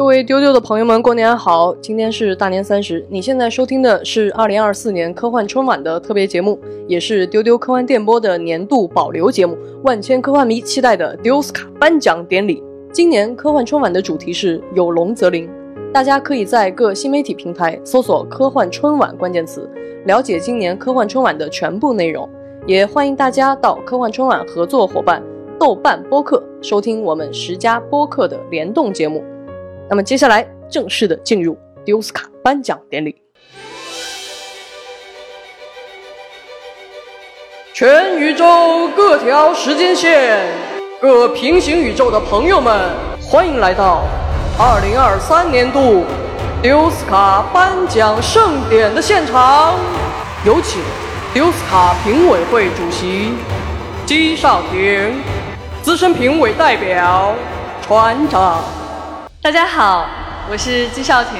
各位丢丢的朋友们，过年好！今天是大年三十，你现在收听的是二零二四年科幻春晚的特别节目，也是丢丢科幻电波的年度保留节目，万千科幻迷期待的丢斯卡颁奖典礼。今年科幻春晚的主题是有龙则灵，大家可以在各新媒体平台搜索“科幻春晚”关键词，了解今年科幻春晚的全部内容。也欢迎大家到科幻春晚合作伙伴豆瓣播客收听我们十家播客的联动节目。那么接下来正式的进入丢斯卡颁奖典礼。全宇宙各条时间线、各平行宇宙的朋友们，欢迎来到二零二三年度丢斯卡颁奖盛典的现场，有请丢斯卡评委会主席姬少廷、资深评委代表船长。大家好，我是季少廷，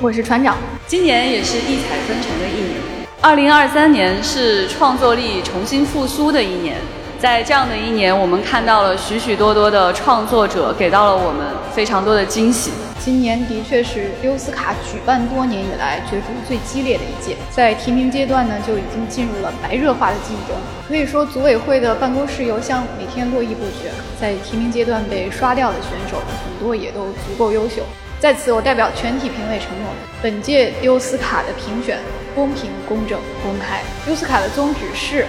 我是船长。今年也是异彩纷呈的一年，二零二三年是创作力重新复苏的一年。在这样的一年，我们看到了许许多多的创作者给到了我们非常多的惊喜。今年的确是丢斯卡举办多年以来角逐最激烈的一届，在提名阶段呢就已经进入了白热化的竞争。可以说，组委会的办公室邮箱每天络绎不绝。在提名阶段被刷掉的选手很多也都足够优秀。在此，我代表全体评委承诺，本届丢斯卡的评选公平、公正、公开。丢斯卡的宗旨是。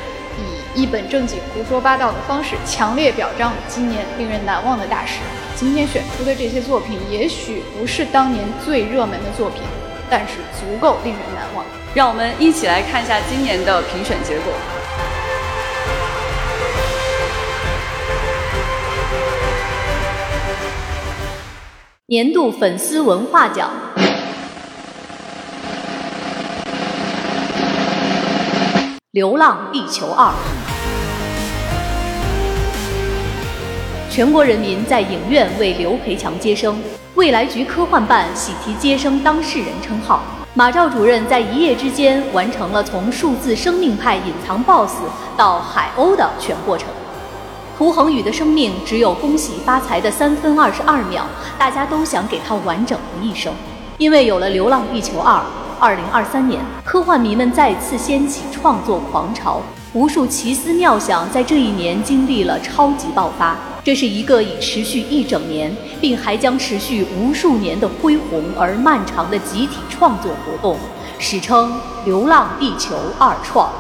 一本正经胡说八道的方式，强烈表彰今年令人难忘的大师。今天选出的这些作品，也许不是当年最热门的作品，但是足够令人难忘。让我们一起来看一下今年的评选结果。年度粉丝文化奖。《流浪地球二》，全国人民在影院为刘培强接生，未来局科幻办喜提接生当事人称号。马兆主任在一夜之间完成了从数字生命派隐藏 BOSS 到海鸥的全过程。涂恒宇的生命只有恭喜发财的三分二十二秒，大家都想给他完整的一生，因为有了《流浪地球二》。二零二三年，科幻迷们再次掀起创作狂潮，无数奇思妙想在这一年经历了超级爆发。这是一个已持续一整年，并还将持续无数年的恢宏而漫长的集体创作活动，史称《流浪地球二创》。《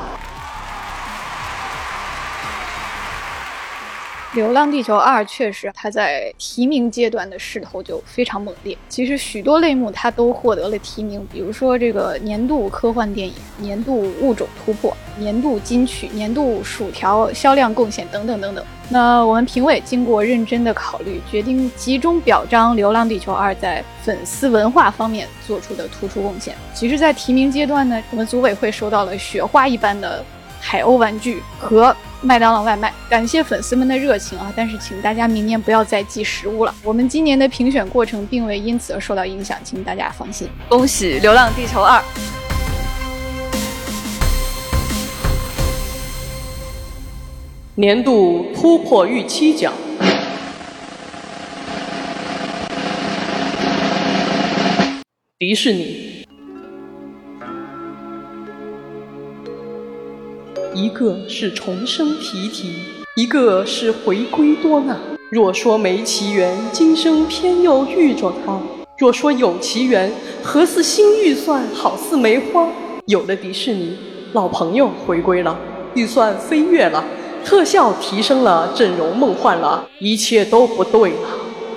流浪地球二》确实，它在提名阶段的势头就非常猛烈。其实许多类目它都获得了提名，比如说这个年度科幻电影、年度物种突破、年度金曲、年度薯条销量贡献等等等等。那我们评委经过认真的考虑，决定集中表彰《流浪地球二》在粉丝文化方面做出的突出贡献。其实，在提名阶段呢，我们组委会收到了雪花一般的海鸥玩具和。麦当劳外卖，感谢粉丝们的热情啊！但是请大家明年不要再寄食物了。我们今年的评选过程并未因此而受到影响，请大家放心。恭喜《流浪地球二》年度突破预期奖，迪士尼。一个是重生提提，一个是回归多纳。若说没奇缘，今生偏又遇着他；若说有奇缘，何似新预算，好似梅花。有了迪士尼，老朋友回归了，预算飞跃了，特效提升了，阵容梦幻了，一切都不对了。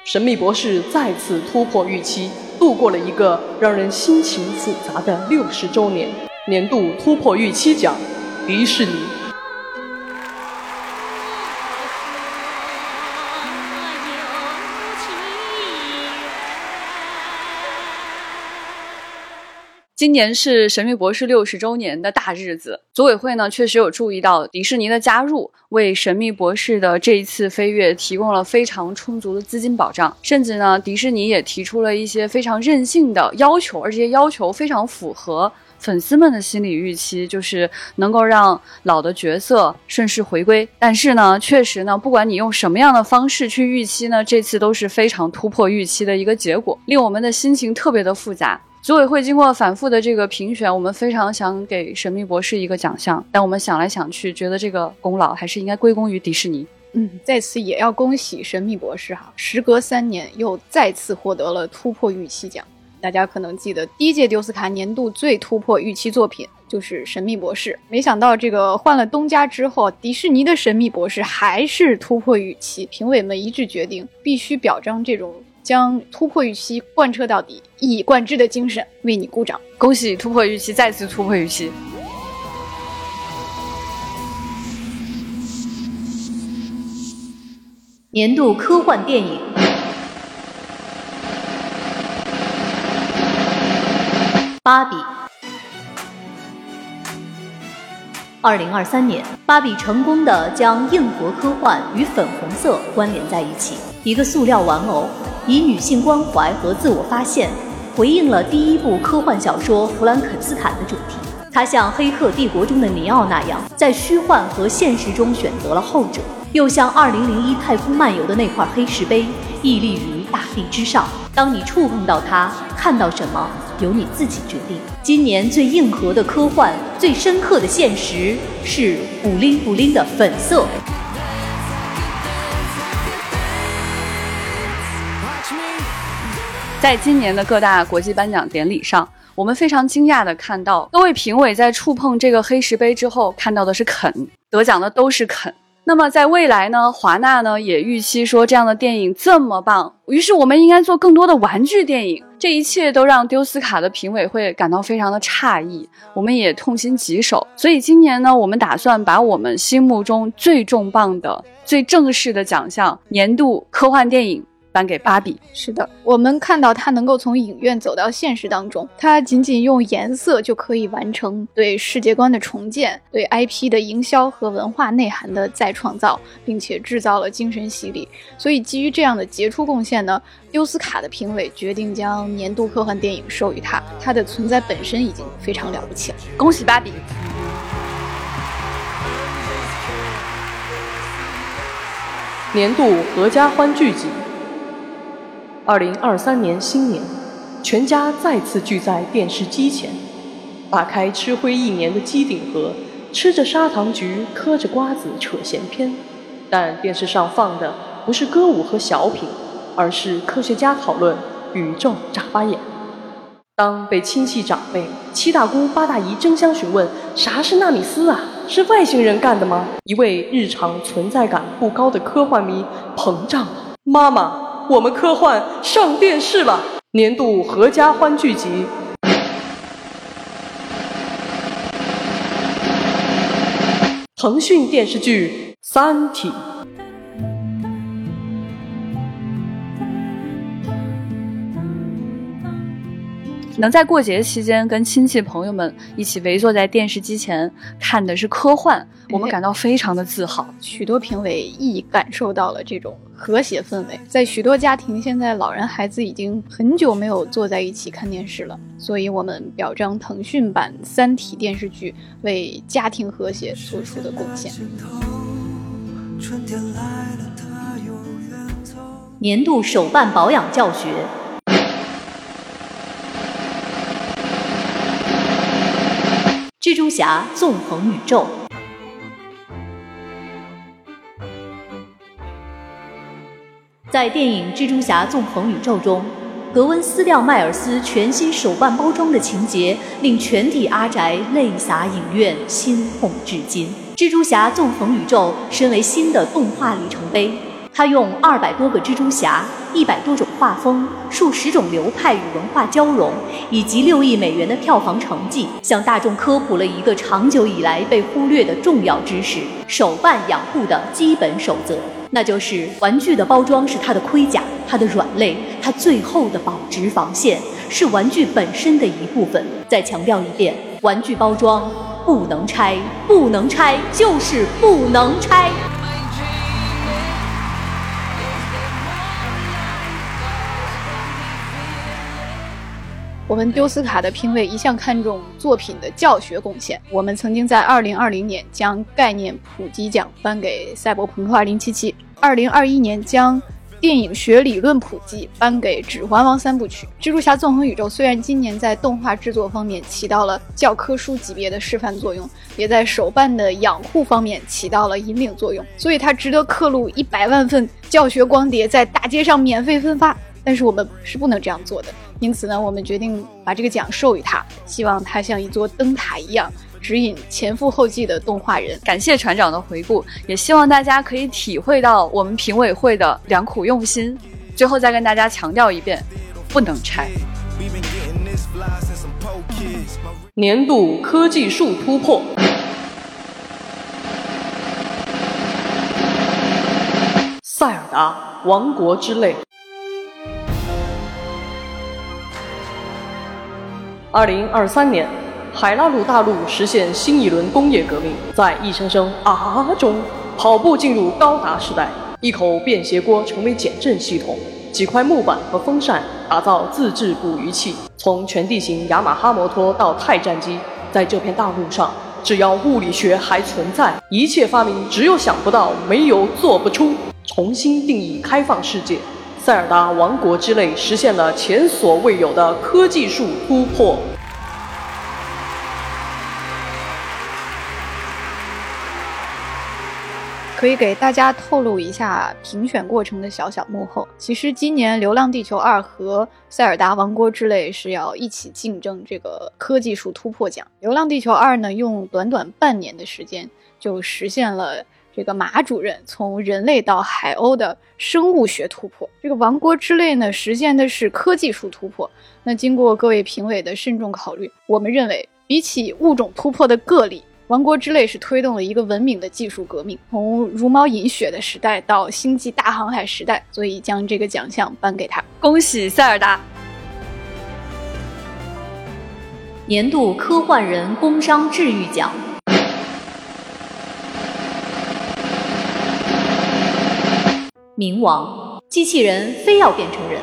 神秘博士再次突破预期，度过了一个让人心情复杂的六十周年。年度突破预期奖。迪士尼。今年是《神秘博士》六十周年的大日子，组委会呢确实有注意到迪士尼的加入，为《神秘博士》的这一次飞跃提供了非常充足的资金保障，甚至呢，迪士尼也提出了一些非常任性的要求，而这些要求非常符合。粉丝们的心理预期就是能够让老的角色顺势回归。但是呢，确实呢，不管你用什么样的方式去预期呢，这次都是非常突破预期的一个结果，令我们的心情特别的复杂。组委会经过反复的这个评选，我们非常想给《神秘博士》一个奖项，但我们想来想去，觉得这个功劳还是应该归功于迪士尼。嗯，在此也要恭喜《神秘博士》哈，时隔三年又再次获得了突破预期奖。大家可能记得第一届丢斯卡年度最突破预期作品就是《神秘博士》，没想到这个换了东家之后，迪士尼的《神秘博士》还是突破预期，评委们一致决定必须表彰这种将突破预期贯彻到底、一以贯之的精神，为你鼓掌！恭喜突破预期，再次突破预期。年度科幻电影。芭比。二零二三年，芭比成功的将硬核科幻与粉红色关联在一起。一个塑料玩偶，以女性关怀和自我发现，回应了第一部科幻小说《弗兰肯斯坦》的主题。它像《黑客帝国》中的尼奥那样，在虚幻和现实中选择了后者，又像《二零零一太空漫游》的那块黑石碑，屹立于大地之上。当你触碰到它，看到什么？由你自己决定。今年最硬核的科幻，最深刻的现实，是布灵布灵的粉色。在今年的各大国际颁奖典礼上，我们非常惊讶的看到，各位评委在触碰这个黑石碑之后，看到的是肯，得奖的都是肯。那么在未来呢，华纳呢也预期说这样的电影这么棒，于是我们应该做更多的玩具电影。这一切都让丢斯卡的评委会感到非常的诧异，我们也痛心疾首。所以今年呢，我们打算把我们心目中最重磅的、最正式的奖项——年度科幻电影。颁给芭比。是的，我们看到它能够从影院走到现实当中，它仅仅用颜色就可以完成对世界观的重建、对 IP 的营销和文化内涵的再创造，并且制造了精神洗礼。所以，基于这样的杰出贡献呢，优斯卡的评委决定将年度科幻电影授予他。它的存在本身已经非常了不起了。恭喜芭比！年度合家欢剧集。二零二三年新年，全家再次聚在电视机前，打开吃灰一年的机顶盒，吃着砂糖橘，嗑着瓜子，扯闲篇。但电视上放的不是歌舞和小品，而是科学家讨论宇宙眨巴眼。当被亲戚长辈、七大姑八大姨争相询问啥是纳米丝啊，是外星人干的吗？一位日常存在感不高的科幻迷膨胀了，妈妈。我们科幻上电视了，年度合家欢剧集，腾讯电视剧《三体》。能在过节期间跟亲戚朋友们一起围坐在电视机前看的是科幻，我们感到非常的自豪。许多评委亦感受到了这种和谐氛围。在许多家庭，现在老人孩子已经很久没有坐在一起看电视了，所以我们表彰腾讯版《三体》电视剧为家庭和谐做出的贡献。年度手办保养教学。蜘蛛侠：纵横宇宙。在电影《蜘蛛侠：纵横宇宙》中，格温·斯廖迈尔斯全新手办包装的情节，令全体阿宅泪洒影院，心痛至今。蜘蛛侠：纵横宇宙身为新的动画里程碑。他用二百多个蜘蛛侠、一百多种画风、数十种流派与文化交融，以及六亿美元的票房成绩，向大众科普了一个长久以来被忽略的重要知识——手办养护的基本守则，那就是玩具的包装是它的盔甲、它的软肋、它最后的保值防线，是玩具本身的一部分。再强调一遍，玩具包装不能拆，不能拆，就是不能拆。我们丢斯卡的评委一向看重作品的教学贡献。我们曾经在2020年将概念普及奖颁给《赛博朋克2077》，2021年将电影学理论普及颁给《指环王》三部曲。《蜘蛛侠：纵横宇宙》虽然今年在动画制作方面起到了教科书级别的示范作用，也在手办的养护方面起到了引领作用，所以它值得刻录一百万份教学光碟在大街上免费分发。但是我们是不能这样做的，因此呢，我们决定把这个奖授予他，希望他像一座灯塔一样指引前赴后继的动画人。感谢船长的回顾，也希望大家可以体会到我们评委会的良苦用心。最后再跟大家强调一遍，不能拆。年度科技树突破，塞尔达王国之泪。二零二三年，海拉鲁大陆实现新一轮工业革命，在一声声啊中跑步进入高达时代。一口便携锅成为减震系统，几块木板和风扇打造自制捕鱼器。从全地形雅马哈摩托到泰战机，在这片大陆上，只要物理学还存在，一切发明只有想不到，没有做不出。重新定义开放世界。塞尔达王国之泪实现了前所未有的科技树突破。可以给大家透露一下评选过程的小小幕后。其实今年《流浪地球二》和《塞尔达王国之泪》是要一起竞争这个科技树突破奖。《流浪地球二》呢，用短短半年的时间就实现了。这个马主任从人类到海鸥的生物学突破，这个王国之泪呢，实现的是科技术突破。那经过各位评委的慎重考虑，我们认为比起物种突破的个例，王国之泪是推动了一个文明的技术革命，从茹毛饮血的时代到星际大航海时代，所以将这个奖项颁给他。恭喜塞尔达！年度科幻人工伤治愈奖。冥王机器人非要变成人，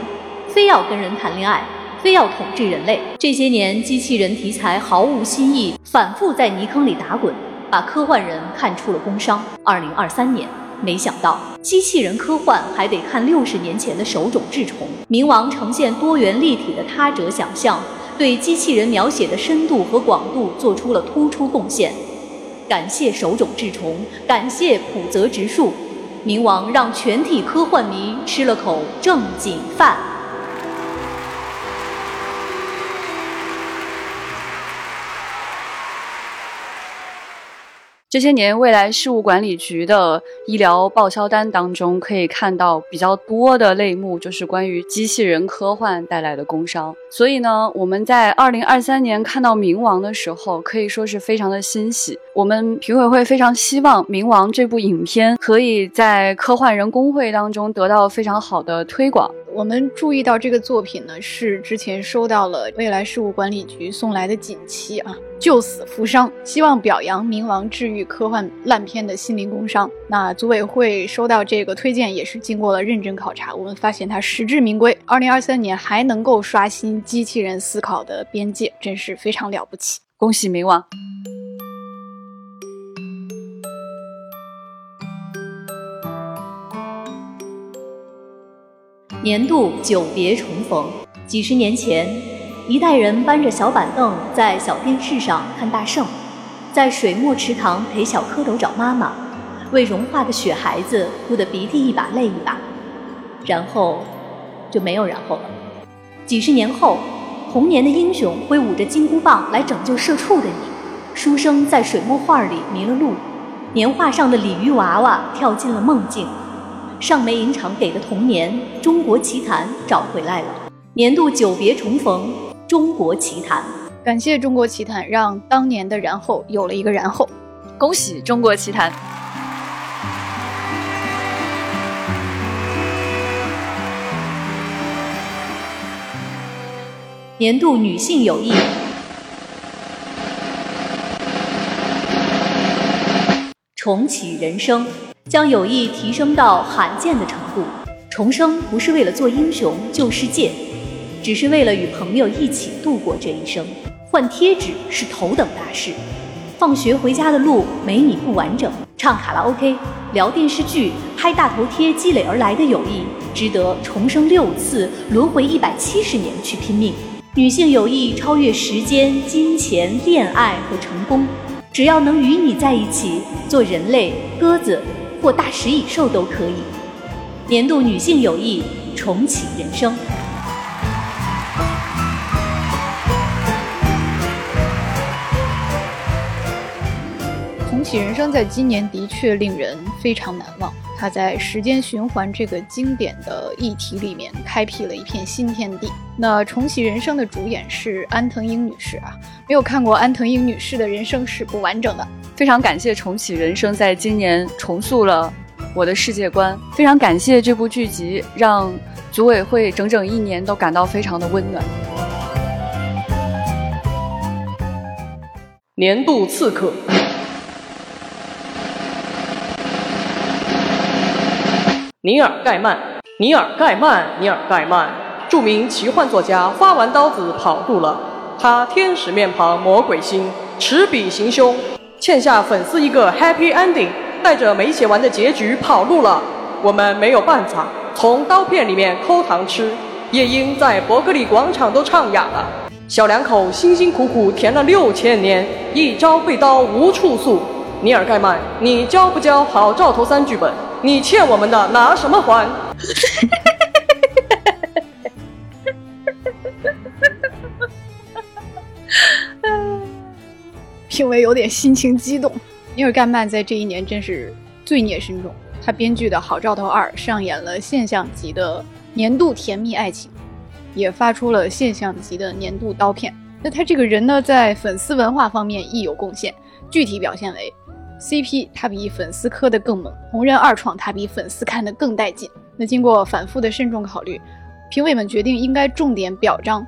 非要跟人谈恋爱，非要统治人类。这些年，机器人题材毫无新意，反复在泥坑里打滚，把科幻人看出了工伤。二零二三年，没想到机器人科幻还得看六十年前的手冢治虫。冥王呈现多元立体的他者想象，对机器人描写的深度和广度做出了突出贡献。感谢手冢治虫，感谢浦泽直树。冥王让全体科幻迷吃了口正经饭。这些年，未来事务管理局的医疗报销单当中，可以看到比较多的类目，就是关于机器人科幻带来的工伤。所以呢，我们在二零二三年看到《冥王》的时候，可以说是非常的欣喜。我们评委会非常希望《冥王》这部影片可以在科幻人工会当中得到非常好的推广。我们注意到这个作品呢，是之前收到了未来事务管理局送来的锦旗啊，救死扶伤，希望表扬冥王治愈科幻烂片的心灵工伤。那组委会收到这个推荐也是经过了认真考察，我们发现它实至名归。二零二三年还能够刷新机器人思考的边界，真是非常了不起！恭喜冥王。年度久别重逢，几十年前，一代人搬着小板凳在小电视上看大圣，在水墨池塘陪小蝌蚪找妈妈，为融化的雪孩子哭得鼻涕一把泪一把，然后就没有然后了。几十年后，童年的英雄挥舞着金箍棒来拯救社畜的你，书生在水墨画里迷了路，年画上的鲤鱼娃娃跳进了梦境。上梅影厂给的童年，中国奇谭找回来了。年度久别重逢，中国奇谭，感谢中国奇谭，让当年的然后有了一个然后。恭喜中国奇谭。年度女性友谊，重启人生。将友谊提升到罕见的程度，重生不是为了做英雄救世界，只是为了与朋友一起度过这一生。换贴纸是头等大事。放学回家的路没你不完整。唱卡拉 OK、聊电视剧、拍大头贴积累而来的友谊，值得重生六次、轮回一百七十年去拼命。女性友谊超越时间、金钱、恋爱和成功，只要能与你在一起，做人类、鸽子或大食蚁兽都可以。年度女性友谊，重启人生。重启人生在今年的确令人非常难忘。它在时间循环这个经典的议题里面开辟了一片新天地。那重启人生的主演是安藤英女士啊，没有看过安藤英女士的人生是不完整的。非常感谢重启人生在今年重塑了我的世界观，非常感谢这部剧集让组委会整整一年都感到非常的温暖。年度刺客。尼尔·盖曼，尼尔·盖曼，尼尔·盖曼，著名奇幻作家，发完刀子跑路了。他天使面庞，魔鬼心，持笔行凶，欠下粉丝一个 happy ending，带着没写完的结局跑路了。我们没有办法从刀片里面抠糖吃。夜莺在伯克利广场都唱哑了。小两口辛辛苦苦填了六千年，一朝被刀无处诉。尼尔·盖曼，你交不交好兆头三剧本？你欠我们的拿什么还？评委有点心情激动。尼尔·盖曼在这一年真是罪孽深重。他编剧的《好兆头二》上演了现象级的年度甜蜜爱情，也发出了现象级的年度刀片。那他这个人呢，在粉丝文化方面亦有贡献，具体表现为。CP 他比粉丝磕的更猛，红人二创他比粉丝看的更带劲。那经过反复的慎重考虑，评委们决定应该重点表彰，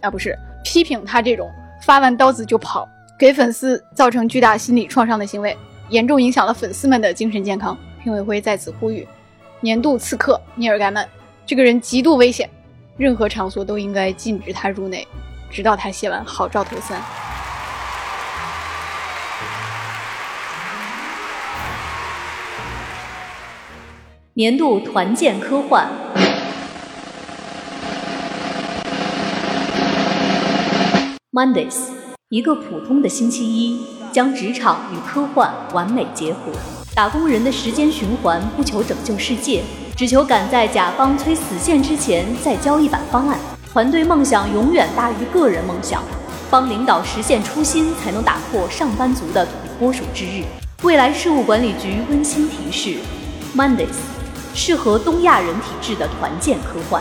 啊不是批评他这种发完刀子就跑，给粉丝造成巨大心理创伤的行为，严重影响了粉丝们的精神健康。评委会在此呼吁，年度刺客尼尔盖曼这个人极度危险，任何场所都应该禁止他入内，直到他写完《好兆头三》。年度团建科幻，《Mondays》，一个普通的星期一，将职场与科幻完美结合。打工人的时间循环，不求拯救世界，只求赶在甲方催死线之前再交一版方案。团队梦想永远大于个人梦想，帮领导实现初心，才能打破上班族的土拨鼠之日。未来事务管理局温馨提示，《Mondays》。适合东亚人体质的团建科幻，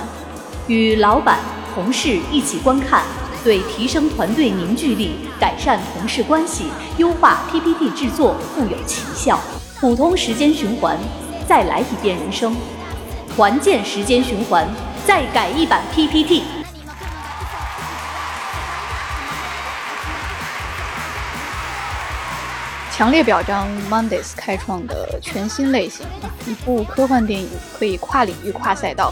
与老板、同事一起观看，对提升团队凝聚力、改善同事关系、优化 PPT 制作富有奇效。普通时间循环，再来一遍人生；团建时间循环，再改一版 PPT。强烈表彰 Mondays 开创的全新类型！一部科幻电影可以跨领域、跨赛道，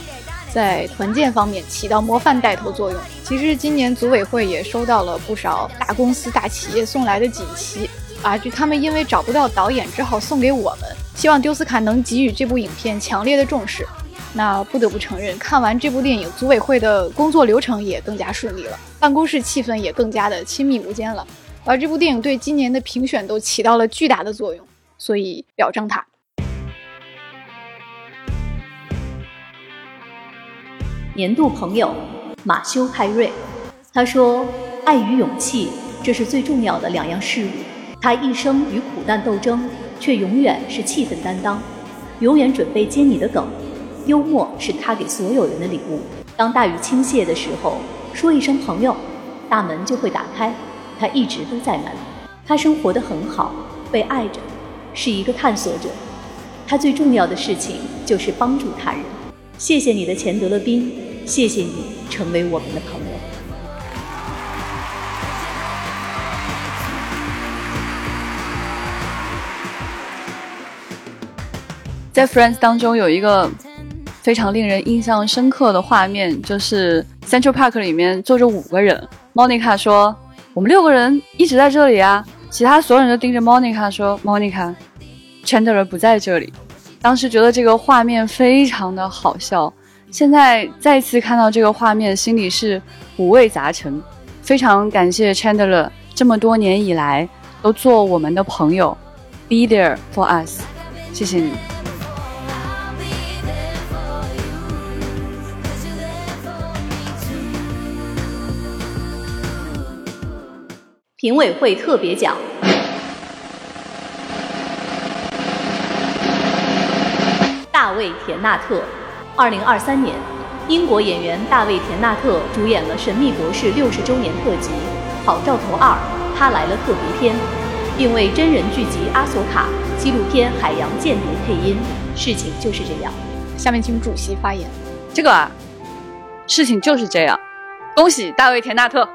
在团建方面起到模范带头作用。其实今年组委会也收到了不少大公司、大企业送来的锦旗啊，就他们因为找不到导演，只好送给我们。希望丢斯卡能给予这部影片强烈的重视。那不得不承认，看完这部电影，组委会的工作流程也更加顺利了，办公室气氛也更加的亲密无间了。而这部电影对今年的评选都起到了巨大的作用，所以表彰它。年度朋友马修·派瑞，他说：“爱与勇气，这是最重要的两样事物。他一生与苦难斗争，却永远是气氛担当，永远准备接你的梗。幽默是他给所有人的礼物。当大雨倾泻的时候，说一声朋友，大门就会打开。”他一直都在那里，他生活的很好，被爱着，是一个探索者。他最重要的事情就是帮助他人。谢谢你的钱德勒宾，谢谢你成为我们的朋友。在 Friends 当中有一个非常令人印象深刻的画面，就是 Central Park 里面坐着五个人。Monica 说：“我们六个人一直在这里啊。”其他所有人都盯着 Monica 说：“Monica，Chandler 不在这里。”当时觉得这个画面非常的好笑。现在再次看到这个画面，心里是五味杂陈。非常感谢 Chandler 这么多年以来都做我们的朋友，Be there for us，谢谢你。评委会特别奖。大卫·田纳特，二零二三年，英国演员大卫·田纳特主演了《神秘博士》六十周年特辑《好兆头二》，他来了特别篇，并为真人剧集《阿索卡》纪录片《海洋间谍》配音。事情就是这样。下面请主席发言。这个啊，事情就是这样。恭喜大卫·田纳特。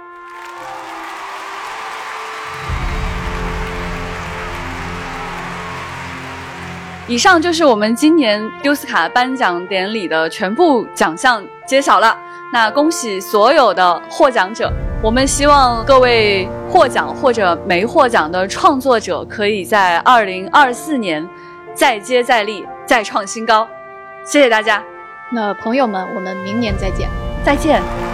以上就是我们今年丢斯卡颁奖典礼的全部奖项揭晓了。那恭喜所有的获奖者！我们希望各位获奖或者没获奖的创作者，可以在二零二四年再接再厉，再创新高。谢谢大家。那朋友们，我们明年再见。再见。